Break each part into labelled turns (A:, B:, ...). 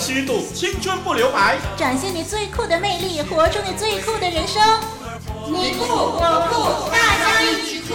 A: 虚度，青春不留白，
B: 展现你最酷的魅力，活出你最酷的人生。
C: 你酷我酷，大家一起酷！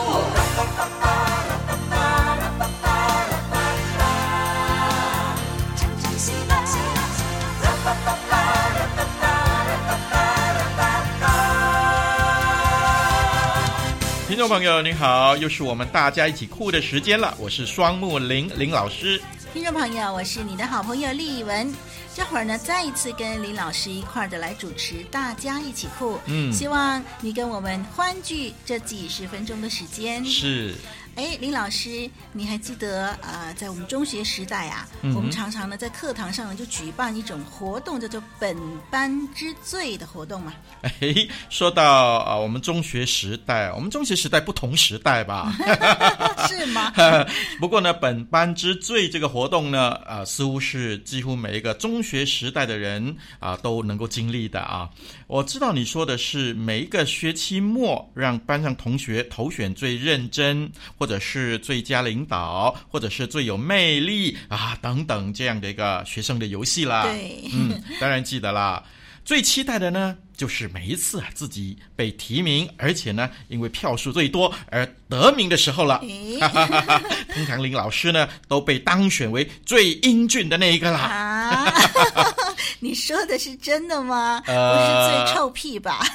A: 听众朋友您好，又是我们大家一起酷的时间了。我是双木林林老师。
B: 听众朋友，我是你的好朋友丽文。这会儿呢，再一次跟林老师一块儿的来主持，大家一起酷。嗯，希望你跟我们欢聚这几十分钟的时间。
A: 是。
B: 哎，林老师，你还记得呃，在我们中学时代啊，嗯、我们常常呢在课堂上呢就举办一种活动，叫做“本班之最”的活动吗？
A: 哎，说到啊、呃，我们中学时代，我们中学时代不同时代吧？
B: 是吗？
A: 不过呢，“本班之最”这个活动呢，啊、呃，似乎是几乎每一个中学时代的人啊、呃、都能够经历的啊。我知道你说的是每一个学期末让班上同学投选最认真。或者是最佳领导，或者是最有魅力啊，等等这样的一个学生的游戏啦。
B: 对，
A: 嗯，当然记得啦。最期待的呢，就是每一次啊自己被提名，而且呢，因为票数最多而得名的时候了。通常林老师呢，都被当选为最英俊的那一个啦。
B: 啊，你说的是真的吗？呃，不是最臭屁吧？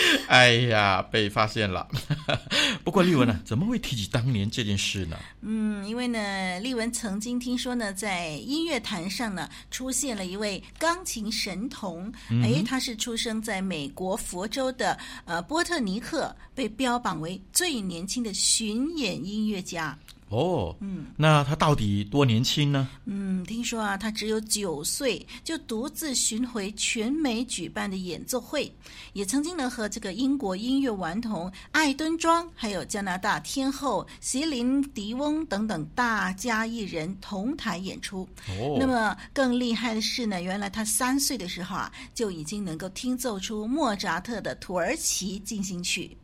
A: 哎呀，被发现了。不过丽文呢，怎么会提起当年这件事呢？
B: 嗯，因为呢，丽文曾经听说呢，在音乐坛上呢，出现了一位钢琴神童。嗯、哎，他是出生在美国佛州的呃波特尼克，被标榜为最年轻的巡演音乐家。
A: 哦，嗯，那他到底多年轻呢？
B: 嗯，听说啊，他只有九岁就独自巡回全美举办的演奏会，也曾经呢和这个英国音乐顽童艾敦庄，还有加拿大天后席琳迪翁等等大家艺人同台演出。哦，那么更厉害的是呢，原来他三岁的时候啊，就已经能够听奏出莫扎特的土耳其进行曲。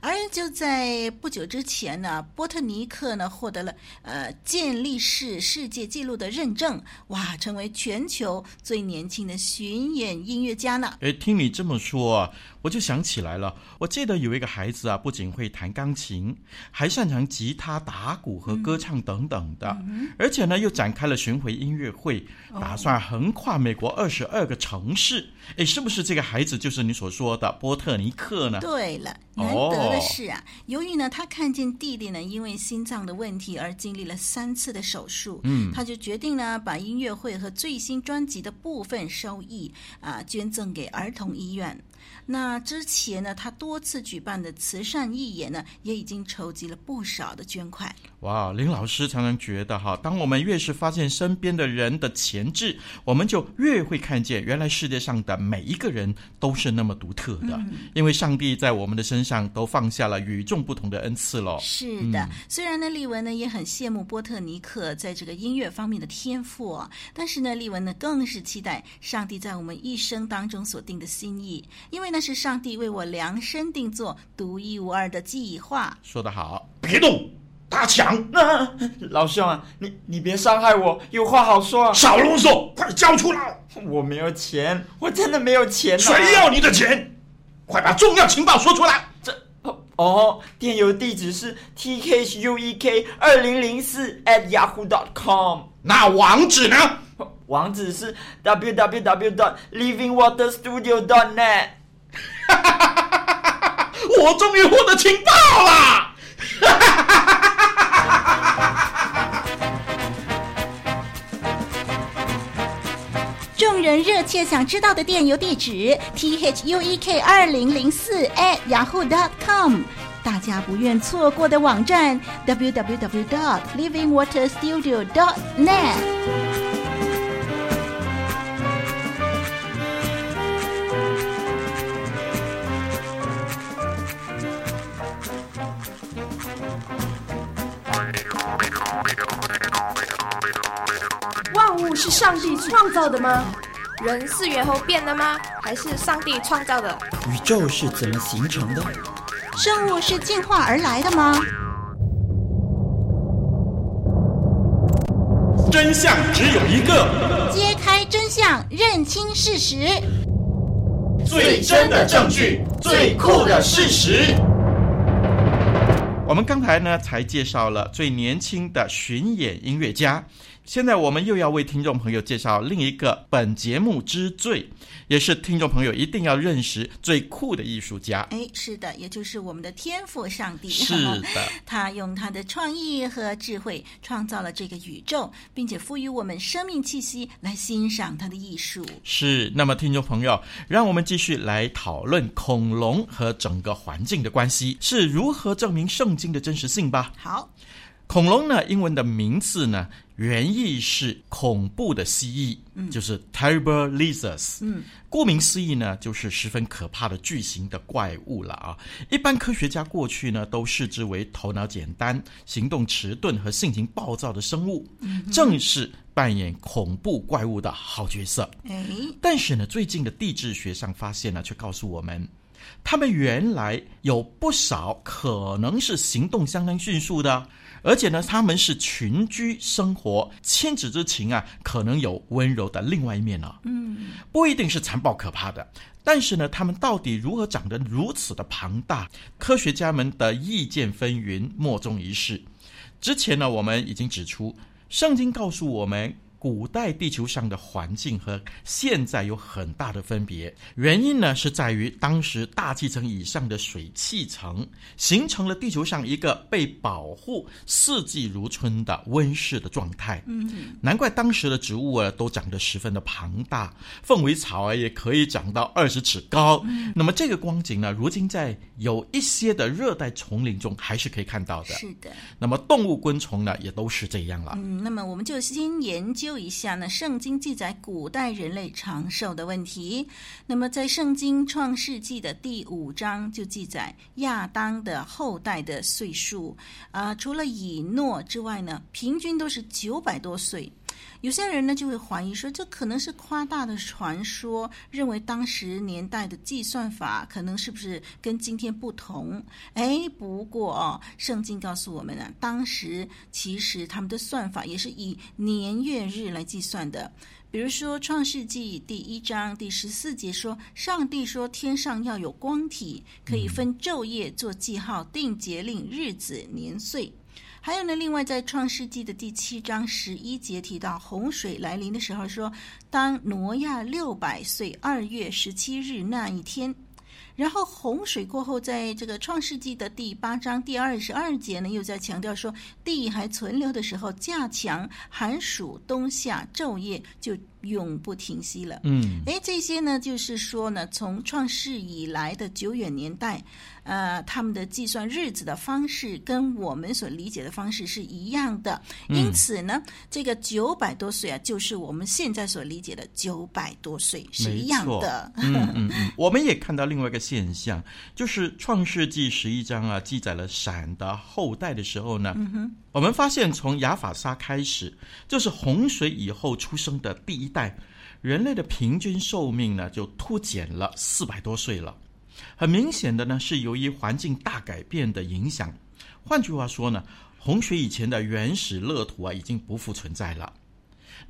B: 而就在不久之前呢，波特尼克呢获得了呃健力士世界纪录的认证，哇，成为全球最年轻的巡演音乐家呢。
A: 诶，听你这么说啊，我就想起来了，我记得有一个孩子啊，不仅会弹钢琴，还擅长吉他、打鼓和歌唱等等的，嗯、而且呢又展开了巡回音乐会，打算横跨美国二十二个城市。诶，是不是这个孩子就是你所说的波特尼克呢？
B: 对了，难得。的是啊，由于呢，他看见弟弟呢，因为心脏的问题而经历了三次的手术，嗯，他就决定呢，把音乐会和最新专辑的部分收益啊，捐赠给儿童医院。那之前呢，他多次举办的慈善义演呢，也已经筹集了不少的捐款。
A: 哇，林老师常常觉得哈，当我们越是发现身边的人的潜质，我们就越会看见原来世界上的每一个人都是那么独特的，嗯、因为上帝在我们的身上都放下了与众不同的恩赐喽。
B: 是的，嗯、虽然呢，丽文呢也很羡慕波特尼克在这个音乐方面的天赋哦，但是呢，丽文呢更是期待上帝在我们一生当中所定的心意，因为那。是上帝为我量身定做独一无二的计划。
A: 说得好，别动，打抢！
D: 啊、老兄啊，你你别伤害我，有话好说啊！
E: 少啰嗦，快交出来！
D: 我没有钱，我真的没有钱、啊。
E: 谁要你的钱？快把重要情报说出来！
D: 这哦，电邮地址是 t k h u e k 二零零四 at yahoo dot com。
E: 那网址呢？
D: 网址是 w w w dot living water studio dot net。
E: 我终于获得情报了！
B: 人热切想知道的电邮地址：t h u e k 二零零四 at yahoo dot com。大家不愿错过的网站：w w w dot living water studio dot net。
F: 是上帝创造的吗？人是猿猴变的吗？还是上帝创造的？
G: 宇宙是怎么形成的？
B: 生物是进化而来的吗？
E: 真相只有一个，
B: 揭开真相，认清事实，
E: 最真的证据，最酷的事实。
A: 我们刚才呢才介绍了最年轻的巡演音乐家。现在我们又要为听众朋友介绍另一个本节目之最，也是听众朋友一定要认识最酷的艺术家。
B: 哎，是的，也就是我们的天赋上帝。
A: 是的，
B: 他用他的创意和智慧创造了这个宇宙，并且赋予我们生命气息来欣赏他的艺术。
A: 是，那么听众朋友，让我们继续来讨论恐龙和整个环境的关系是如何证明圣经的真实性吧。
B: 好。
A: 恐龙呢，英文的名字呢，原意是恐怖的蜥蜴，嗯，就是 terrible lizards，嗯，顾名思义呢，就是十分可怕的巨型的怪物了啊。一般科学家过去呢，都视之为头脑简单、行动迟钝和性情暴躁的生物，嗯，正是扮演恐怖怪物的好角色。哎，但是呢，最近的地质学上发现呢，却告诉我们，他们原来有不少可能是行动相当迅速的。而且呢，他们是群居生活，亲子之情啊，可能有温柔的另外一面呢、嗯，不一定是残暴可怕的，但是呢，他们到底如何长得如此的庞大？科学家们的意见纷纭，莫衷一是。之前呢，我们已经指出，圣经告诉我们。古代地球上的环境和现在有很大的分别，原因呢是在于当时大气层以上的水汽层形成了地球上一个被保护、四季如春的温室的状态。嗯，难怪当时的植物啊都长得十分的庞大，凤尾草啊也可以长到二十尺高。嗯，那么这个光景呢，如今在有一些的热带丛林中还是可以看到的。
B: 是的。
A: 那么动物昆虫呢也都是这样了。
B: 嗯，那么我们就先研究。一下呢，圣经记载古代人类长寿的问题。那么在圣经创世纪的第五章就记载亚当的后代的岁数啊、除了以诺之外呢，平均都是九百多岁。有些人呢就会怀疑说，这可能是夸大的传说，认为当时年代的计算法可能是不是跟今天不同？哎，不过哦，圣经告诉我们呢，当时其实他们的算法也是以年月日来计算的。比如说《创世纪》第一章第十四节说，上帝说天上要有光体，可以分昼夜做记号，定节令、日子、年岁。还有呢，另外在创世纪的第七章十一节提到洪水来临的时候说，当挪亚六百岁二月十七日那一天，然后洪水过后，在这个创世纪的第八章第二十二节呢，又在强调说，地还存留的时候，架墙寒暑冬夏昼夜就永不停息了。嗯，哎，这些呢，就是说呢，从创世以来的久远年代。呃，他们的计算日子的方式跟我们所理解的方式是一样的，因此呢，嗯、这个九百多岁啊，就是我们现在所理解的九百多岁是一样的。
A: 嗯嗯嗯，我们也看到另外一个现象，就是《创世纪》十一章啊，记载了闪的后代的时候呢，我们发现从亚法沙开始，就是洪水以后出生的第一代人类的平均寿命呢，就突减了四百多岁了。很明显的呢，是由于环境大改变的影响。换句话说呢，洪水以前的原始乐土啊，已经不复存在了。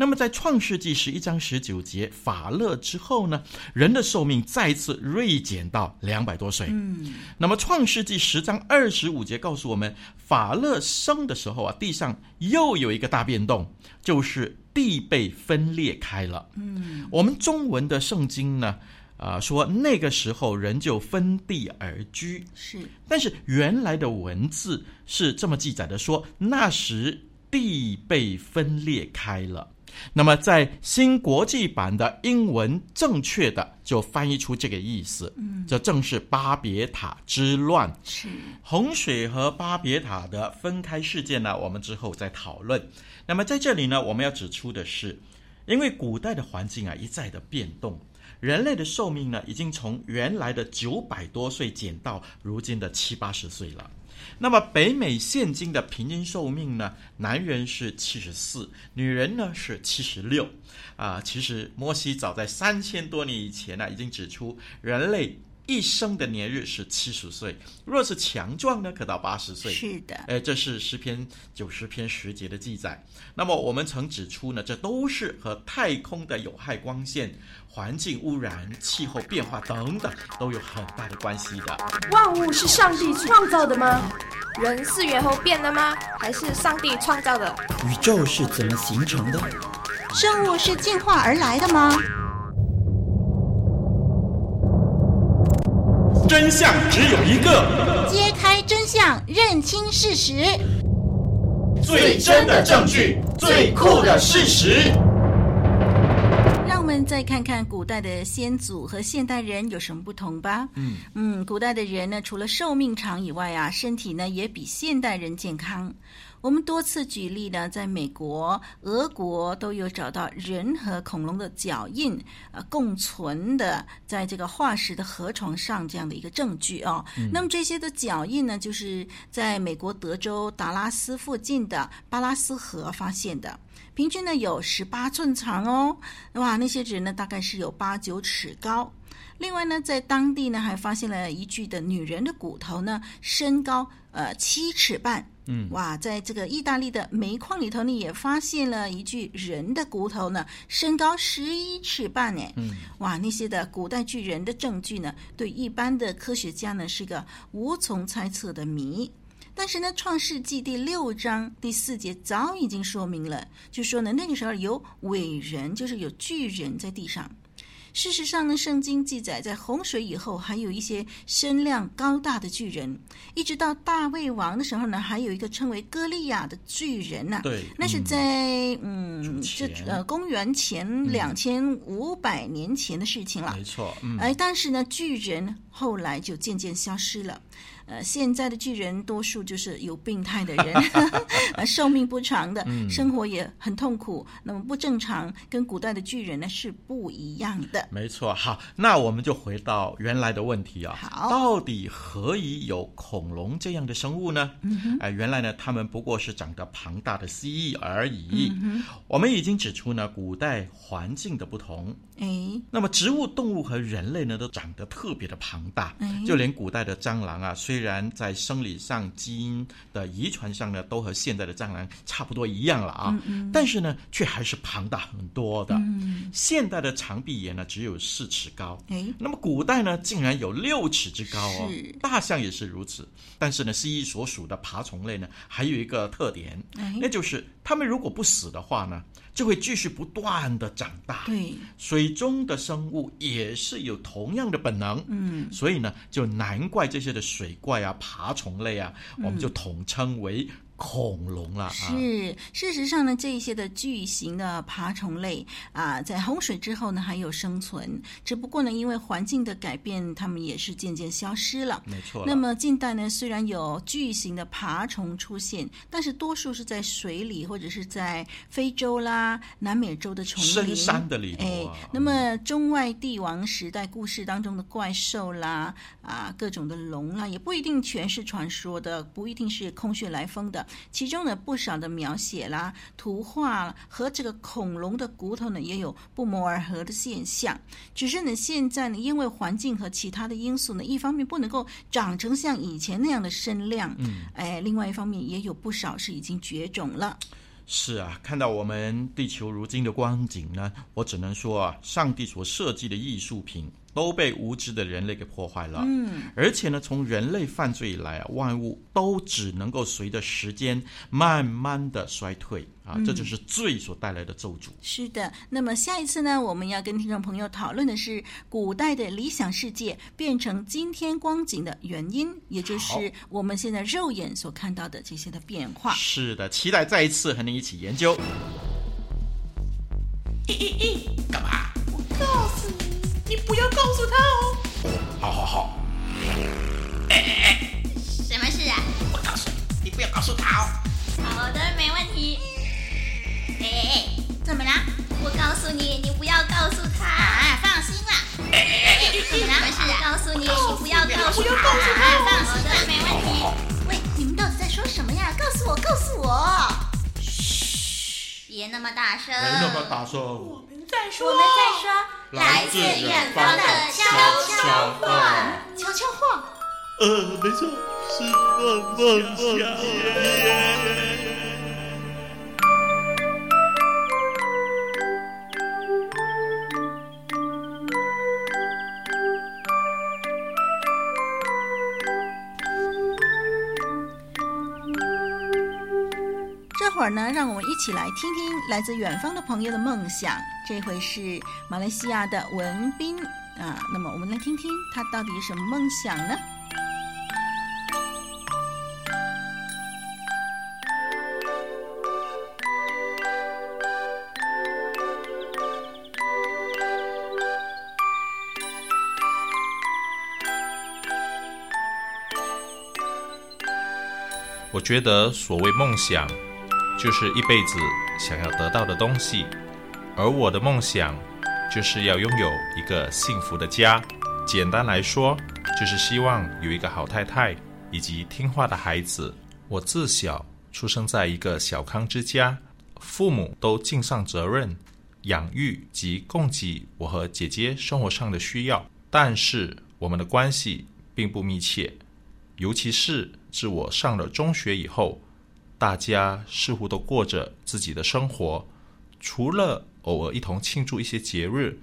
A: 那么在创世纪十一章十九节法勒之后呢，人的寿命再次锐减到两百多岁。嗯，那么创世纪十章二十五节告诉我们，法勒生的时候啊，地上又有一个大变动，就是地被分裂开了。嗯，我们中文的圣经呢，啊、呃，说那个时候人就分地而居，
B: 是。
A: 但是原来的文字是这么记载的说，说那时地被分裂开了。那么在新国际版的英文正确的就翻译出这个意思，嗯，这正是巴别塔之乱。
B: 是。
A: 洪水和巴别塔的分开事件呢，我们之后再讨论。那么在这里呢，我们要指出的是，因为古代的环境啊一再的变动。人类的寿命呢，已经从原来的九百多岁减到如今的七八十岁了。那么北美现今的平均寿命呢，男人是七十四，女人呢是七十六。啊，其实摩西早在三千多年以前呢，已经指出人类一生的年日是七十岁，若是强壮呢，可到八十岁。
B: 是的，
A: 哎，这是诗篇九十篇十节的记载。那么我们曾指出呢，这都是和太空的有害光线、环境污染、气候变化等等都有很大的关系的。
F: 万物是上帝创造的吗？人是猿猴变的吗？还是上帝创造的？
G: 宇宙是怎么形成的？
B: 生物是进化而来的吗？
E: 真相只有一个，
B: 揭开真相，认清事实，
E: 最真的证据，最酷的事实。
B: 让我们再看看古代的先祖和现代人有什么不同吧。
A: 嗯
B: 嗯，古代的人呢，除了寿命长以外啊，身体呢也比现代人健康。我们多次举例呢，在美国、俄国都有找到人和恐龙的脚印，呃，共存的在这个化石的河床上这样的一个证据哦。嗯、那么这些的脚印呢，就是在美国德州达拉斯附近的巴拉斯河发现的，平均呢有十八寸长哦。哇，那些人呢大概是有八九尺高。另外呢，在当地呢还发现了一具的女人的骨头呢，身高呃七尺半。嗯，哇，在这个意大利的煤矿里头呢，也发现了一具人的骨头呢，身高十一尺半呢。嗯，哇，那些的古代巨人的证据呢，对一般的科学家呢是个无从猜测的谜。但是呢，《创世纪》第六章第四节早已经说明了，就说呢，那个时候有伟人，就是有巨人在地上。事实上呢，圣经记载，在洪水以后，还有一些身量高大的巨人，一直到大卫王的时候呢，还有一个称为歌利亚的巨人呢、啊。
A: 对，
B: 那是在嗯，这呃公元前两千五百年前的事情了。
A: 没错，嗯。
B: 哎，但是呢，巨人后来就渐渐消失了。呃，现在的巨人多数就是有病态的人，呃，寿命不长的，生活也很痛苦。那么不正常，跟古代的巨人呢是不一样的。
A: 没错，好，那我们就回到原来的问题啊，
B: 好，
A: 到底何以有恐龙这样的生物呢？哎、
B: 嗯
A: 呃，原来呢，他们不过是长得庞大的蜥蜴而已。嗯、我们已经指出呢，古代环境的不同。
B: 哎，
A: 那么植物、动物和人类呢，都长得特别的庞大。哎，就连古代的蟑螂啊，虽然在生理上、基因的遗传上呢，都和现在的蟑螂差不多一样了啊，嗯嗯，但是呢，却还是庞大很多的。嗯，现代的长臂猿呢，只有四尺高。哎，那么古代呢，竟然有六尺之高哦。大象也是如此。但是呢，蜥蜴所属的爬虫类呢，还有一个特点，哎，那就是它们如果不死的话呢，就会继续不断的长大。
B: 对，
A: 水中的生物也是有同样的本能。嗯，所以呢，就难怪这些的水怪啊、爬虫类啊，我们就统称为。恐龙了，
B: 是事实上呢，这一些的巨型的爬虫类啊，在洪水之后呢还有生存，只不过呢，因为环境的改变，它们也是渐渐消失了。
A: 没错。
B: 那么近代呢，虽然有巨型的爬虫出现，但是多数是在水里或者是在非洲啦、南美洲的丛林、
A: 深山的里头
B: 啊。哎，那么中外帝王时代故事当中的怪兽啦，啊，各种的龙啦，也不一定全是传说的，不一定是空穴来风的。其中呢，不少的描写啦、图画和这个恐龙的骨头呢，也有不谋而合的现象。只是呢，现在呢，因为环境和其他的因素呢，一方面不能够长成像以前那样的身量，嗯，哎，另外一方面也有不少是已经绝种了。
A: 是啊，看到我们地球如今的光景呢，我只能说啊，上帝所设计的艺术品。都被无知的人类给破坏了。嗯，而且呢，从人类犯罪以来啊，万物都只能够随着时间慢慢的衰退啊，这就是罪所带来的咒诅。
B: 是的，那么下一次呢，我们要跟听众朋友讨论的是古代的理想世界变成今天光景的原因，也就是我们现在肉眼所看到的这些的变化。
A: 是的，期待再一次和您一起研究。
E: 咦咦咦，干嘛？我告诉你。你不要告诉他哦。好好好。哎哎哎，
C: 什么事啊？
E: 我告诉你，你不要告诉他哦。
C: 好的，没问题。哎哎哎，怎么了？我告诉你，你不要告诉他。啊，放心啦。哎哎哎，怎么了？什么事啊？告诉你，你不要告诉他。啊，放心的，没问题。喂，你们到底在说什么呀？告诉我，告诉我。嘘，别那么大声。
E: 没那么大声。我们在再说，
C: 我们再说，来自远方的悄悄话，
B: 悄悄话。
A: 呃，没错，是梦梦想。
B: 会儿呢，让我们一起来听听来自远方的朋友的梦想。这回是马来西亚的文斌啊，那么我们来听听他到底有什么梦想呢？
H: 我觉得所谓梦想。就是一辈子想要得到的东西，而我的梦想就是要拥有一个幸福的家。简单来说，就是希望有一个好太太以及听话的孩子。我自小出生在一个小康之家，父母都尽上责任，养育及供给我和姐姐生活上的需要。但是我们的关系并不密切，尤其是自我上了中学以后。大家似乎都过着自己的生活，除了偶尔一同庆祝一些节日，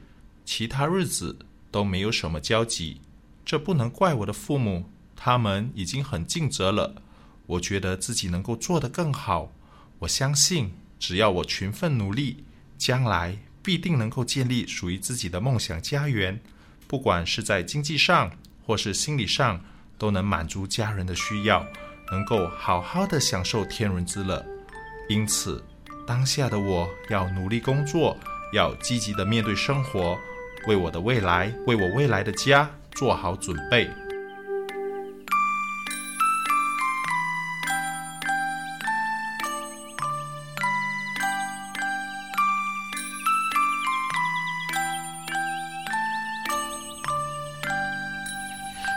H: 其他日子都没有什么交集。这不能怪我的父母，他们已经很尽责了。我觉得自己能够做得更好。我相信，只要我勤奋努力，将来必定能够建立属于自己的梦想家园。不管是在经济上，或是心理上，都能满足家人的需要。能够好好的享受天伦之乐，因此，当下的我要努力工作，要积极的面对生活，为我的未来，为我未来的家做好准备。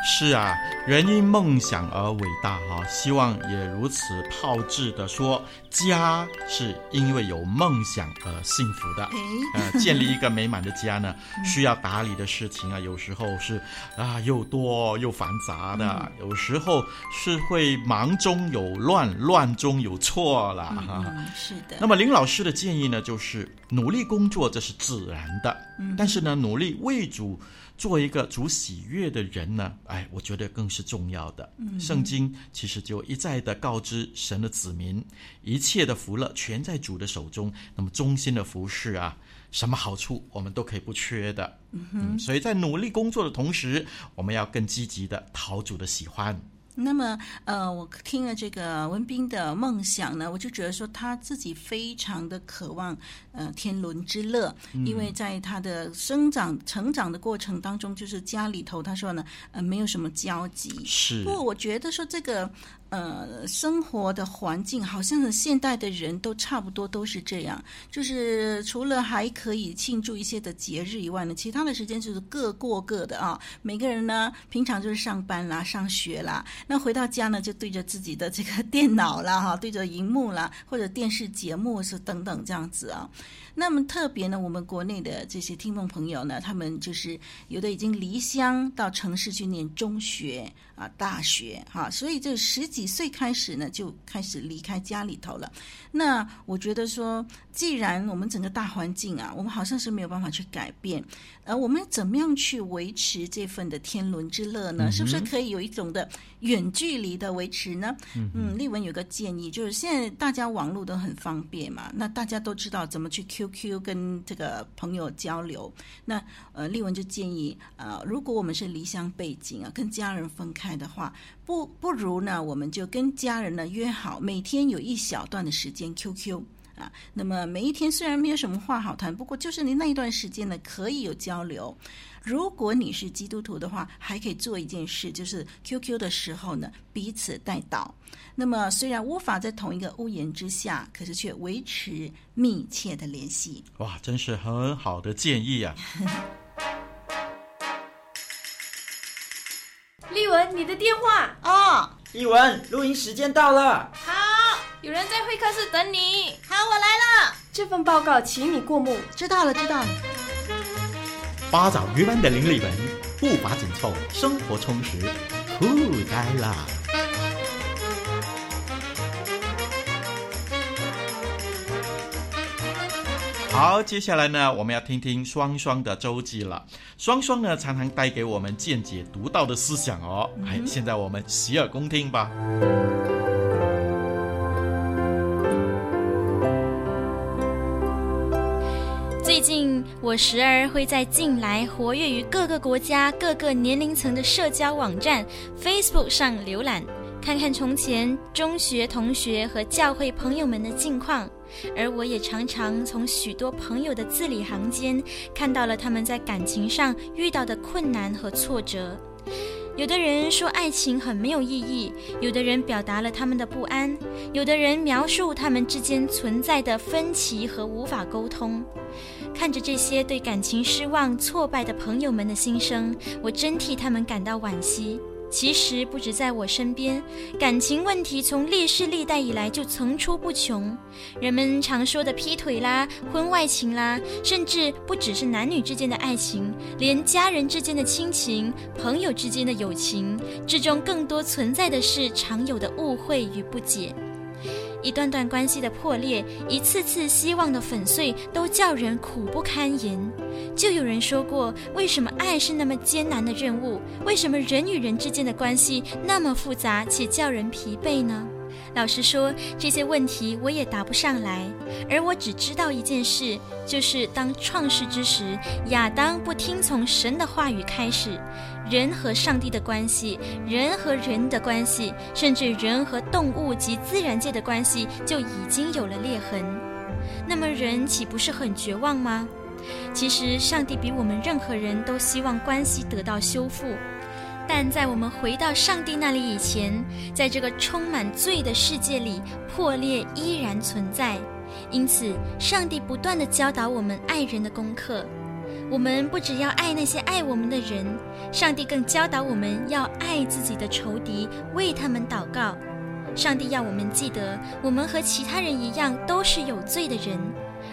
A: 是啊，人因梦想而伟大哈，希望也如此炮制的说，家是因为有梦想而幸福的。呃，建立一个美满的家呢，需要打理的事情啊，有时候是啊又多又繁杂的，有时候是会忙中有乱，乱中有错了哈。
B: 是的。
A: 那么林老师的建议呢，就是努力工作，这是自然的，但是呢，努力为主。做一个主喜悦的人呢，哎，我觉得更是重要的。嗯，圣经其实就一再的告知神的子民，一切的福乐全在主的手中。那么忠心的服侍啊，什么好处我们都可以不缺的。嗯哼，嗯，所以在努力工作的同时，我们要更积极的讨主的喜欢。
B: 那么，呃，我听了这个文斌的梦想呢，我就觉得说他自己非常的渴望，呃，天伦之乐，嗯、因为在他的生长、成长的过程当中，就是家里头，他说呢，呃，没有什么交集。
A: 是。
B: 不过我觉得说这个。呃，生活的环境好像是现代的人都差不多都是这样，就是除了还可以庆祝一些的节日以外呢，其他的时间就是各过各的啊。每个人呢，平常就是上班啦、上学啦，那回到家呢，就对着自己的这个电脑啦，哈，对着荧幕啦，或者电视节目是等等这样子啊。那么特别呢，我们国内的这些听众朋友呢，他们就是有的已经离乡到城市去念中学啊、大学哈，所以这十几岁开始呢，就开始离开家里头了。那我觉得说，既然我们整个大环境啊，我们好像是没有办法去改变，呃我们怎么样去维持这份的天伦之乐呢？嗯、是不是可以有一种的远距离的维持呢？嗯，丽文有个建议，就是现在大家网络都很方便嘛，那大家都知道怎么去 QQ 跟这个朋友交流。那呃，丽文就建议，呃，如果我们是离乡背景啊，跟家人分开的话，不不如呢，我们就跟家人呢约好，每天有一小段的时间 QQ。啊，那么每一天虽然没有什么话好谈，不过就是你那一段时间呢，可以有交流。如果你是基督徒的话，还可以做一件事，就是 QQ 的时候呢，彼此带祷。那么虽然无法在同一个屋檐之下，可是却维持密切的联系。
A: 哇，真是很好的建议啊！
F: 丽文，你的电话
D: 哦，丽文，录音时间到了。
F: 好。有人在会客室等你。
C: 好，我来了。
F: 这份报告，请你过目。
B: 知道了，知道了。
G: 八爪鱼般的邻里们，步伐紧凑，生活充实，酷呆了。
A: 好，接下来呢，我们要听听双双的周记了。双双呢，常常带给我们见解独到的思想哦。哎、嗯，现在我们洗耳恭听吧。
I: 我时而会在近来活跃于各个国家、各个年龄层的社交网站 Facebook 上浏览，看看从前中学同学和教会朋友们的近况。而我也常常从许多朋友的字里行间看到了他们在感情上遇到的困难和挫折。有的人说爱情很没有意义，有的人表达了他们的不安，有的人描述他们之间存在的分歧和无法沟通。看着这些对感情失望、挫败的朋友们的心声，我真替他们感到惋惜。其实不止在我身边，感情问题从历世历代以来就层出不穷。人们常说的劈腿啦、婚外情啦，甚至不只是男女之间的爱情，连家人之间的亲情、朋友之间的友情之中，更多存在的是常有的误会与不解。一段段关系的破裂，一次次希望的粉碎，都叫人苦不堪言。就有人说过，为什么爱是那么艰难的任务？为什么人与人之间的关系那么复杂且叫人疲惫呢？老实说，这些问题我也答不上来。而我只知道一件事，就是当创世之时，亚当不听从神的话语开始。人和上帝的关系，人和人的关系，甚至人和动物及自然界的关系，就已经有了裂痕。那么人岂不是很绝望吗？其实上帝比我们任何人都希望关系得到修复，但在我们回到上帝那里以前，在这个充满罪的世界里，破裂依然存在。因此，上帝不断地教导我们爱人的功课。我们不只要爱那些爱我们的人，上帝更教导我们要爱自己的仇敌，为他们祷告。上帝要我们记得，我们和其他人一样都是有罪的人，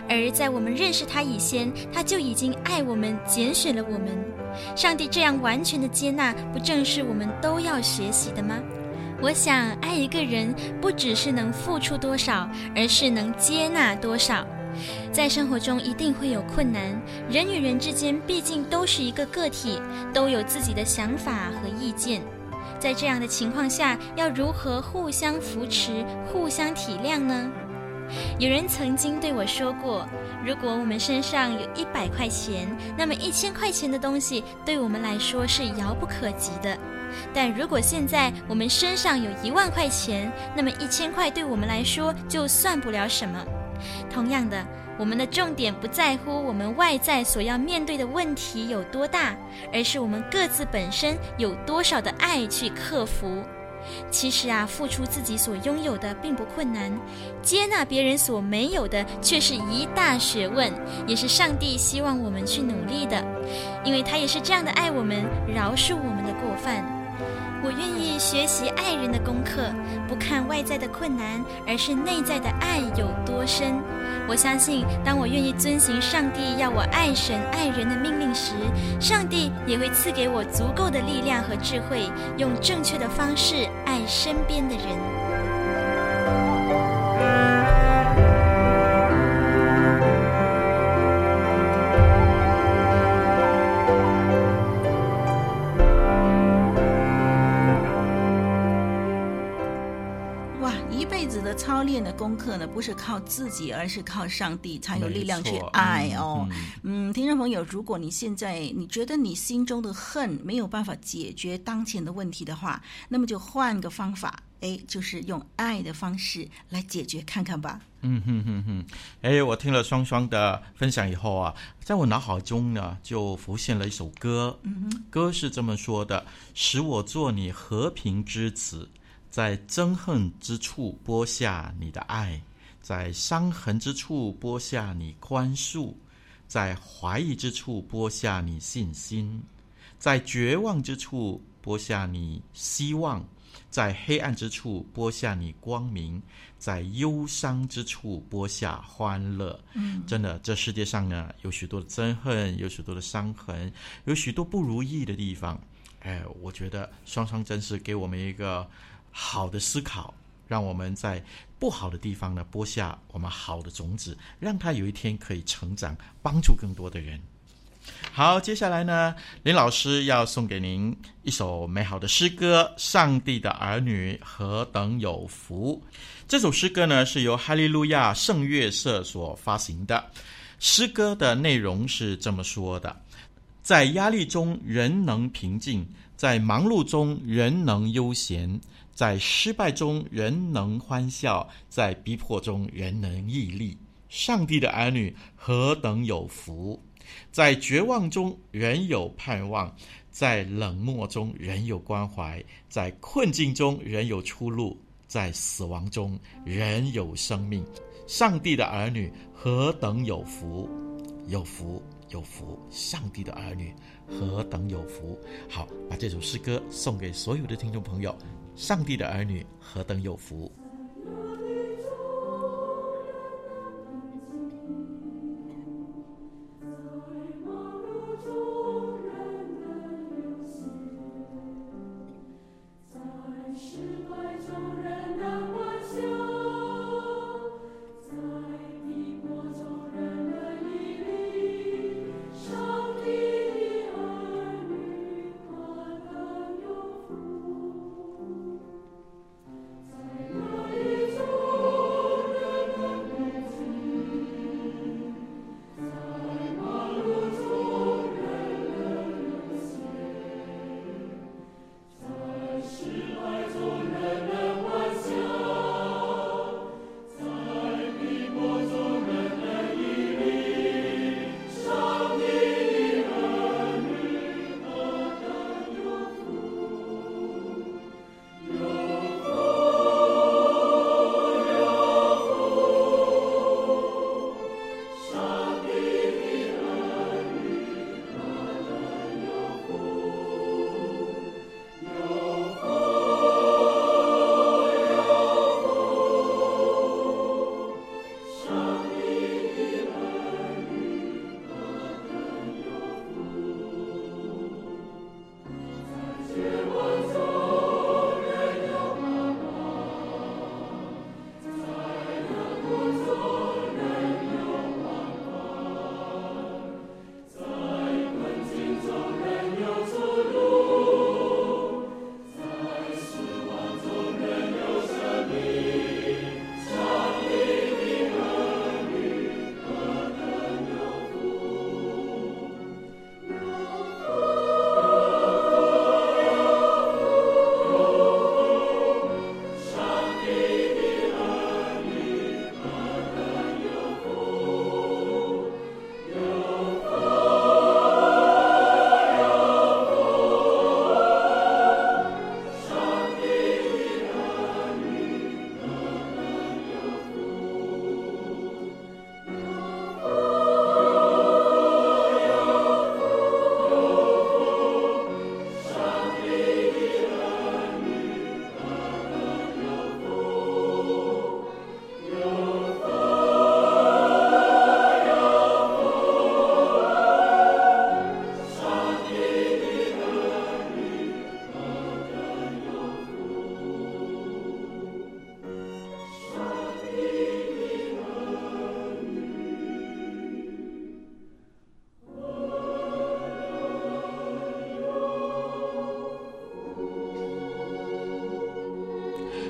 I: 而在我们认识他以前，他就已经爱我们，拣选了我们。上帝这样完全的接纳，不正是我们都要学习的吗？我想，爱一个人不只是能付出多少，而是能接纳多少。在生活中一定会有困难，人与人之间毕竟都是一个个体，都有自己的想法和意见。在这样的情况下，要如何互相扶持、互相体谅呢？有人曾经对我说过，如果我们身上有一百块钱，那么一千块钱的东西对我们来说是遥不可及的；但如果现在我们身上有一万块钱，那么一千块对我们来说就算不了什么。同样的，我们的重点不在乎我们外在所要面对的问题有多大，而是我们各自本身有多少的爱去克服。其实啊，付出自己所拥有的并不困难，接纳别人所没有的却是一大学问，也是上帝希望我们去努力的，因为他也是这样的爱我们，饶恕我们的过犯。我愿意学习爱人的功课，不看外在的困难，而是内在的爱有多深。我相信，当我愿意遵循上帝要我爱神爱人的命令时，上帝也会赐给我足够的力量和智慧，用正确的方式爱身边的人。
B: 操练的功课呢，不是靠自己，而是靠上帝才有力量去爱哦。嗯，嗯，听众朋友，如果你现在你觉得你心中的恨没有办法解决当前的问题的话，那么就换个方法，哎，就是用爱的方式来解决看看吧。
A: 嗯哼哼哼，哎，我听了双双的分享以后啊，在我脑海中呢就浮现了一首歌，嗯哼，歌是这么说的：“使我做你和平之子。”在憎恨之处播下你的爱，在伤痕之处播下你宽恕，在怀疑之处播下你信心，在绝望之处播下你希望，在黑暗之处播下你光明，在忧伤之处播下欢乐。嗯，真的，这世界上呢，有许多的憎恨，有许多的伤痕，有许多不如意的地方。哎，我觉得双双真是给我们一个好的思考，让我们在不好的地方呢，播下我们好的种子，让它有一天可以成长，帮助更多的人。好，接下来呢，林老师要送给您一首美好的诗歌《上帝的儿女何等有福》。这首诗歌呢，是由哈利路亚圣乐社所发行的。诗歌的内容是这么说的：在压力中，人能平静；在忙碌中，人能悠闲；在失败中，人能欢笑；在逼迫中，人能屹立。上帝的儿女何等有福！在绝望中，仍有盼望；在冷漠中，仍有关怀；在困境中，仍有出路；在死亡中，仍有生命。上帝的儿女何等有福！有福，有福！上帝的儿女何等有福！好，把这首诗歌送给所有的听众朋友。上帝的儿女何等有福！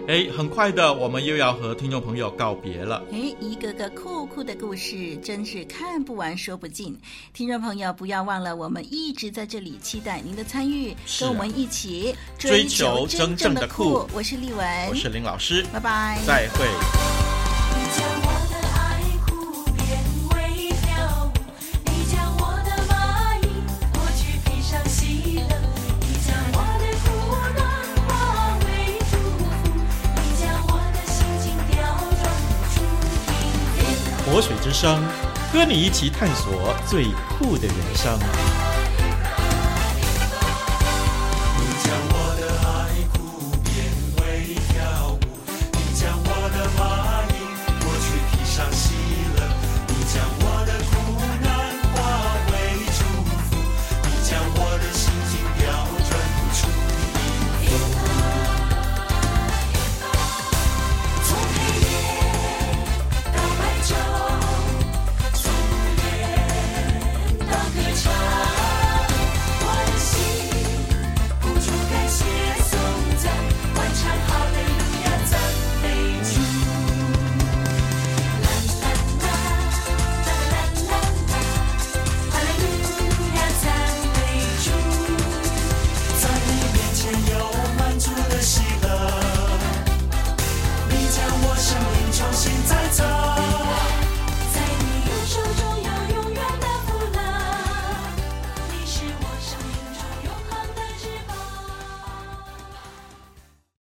A: 哎，很快的，我们又要和听众朋友告别了。
B: 哎，一个个酷酷的故事，真是看不完、说不尽。听众朋友，不要忘了，我们一直在这里期待您的参与，跟我们一起追求真正的酷。我是丽文，
A: 我是林老师，
B: 拜拜，
A: 再会。你一起探索最酷的人生。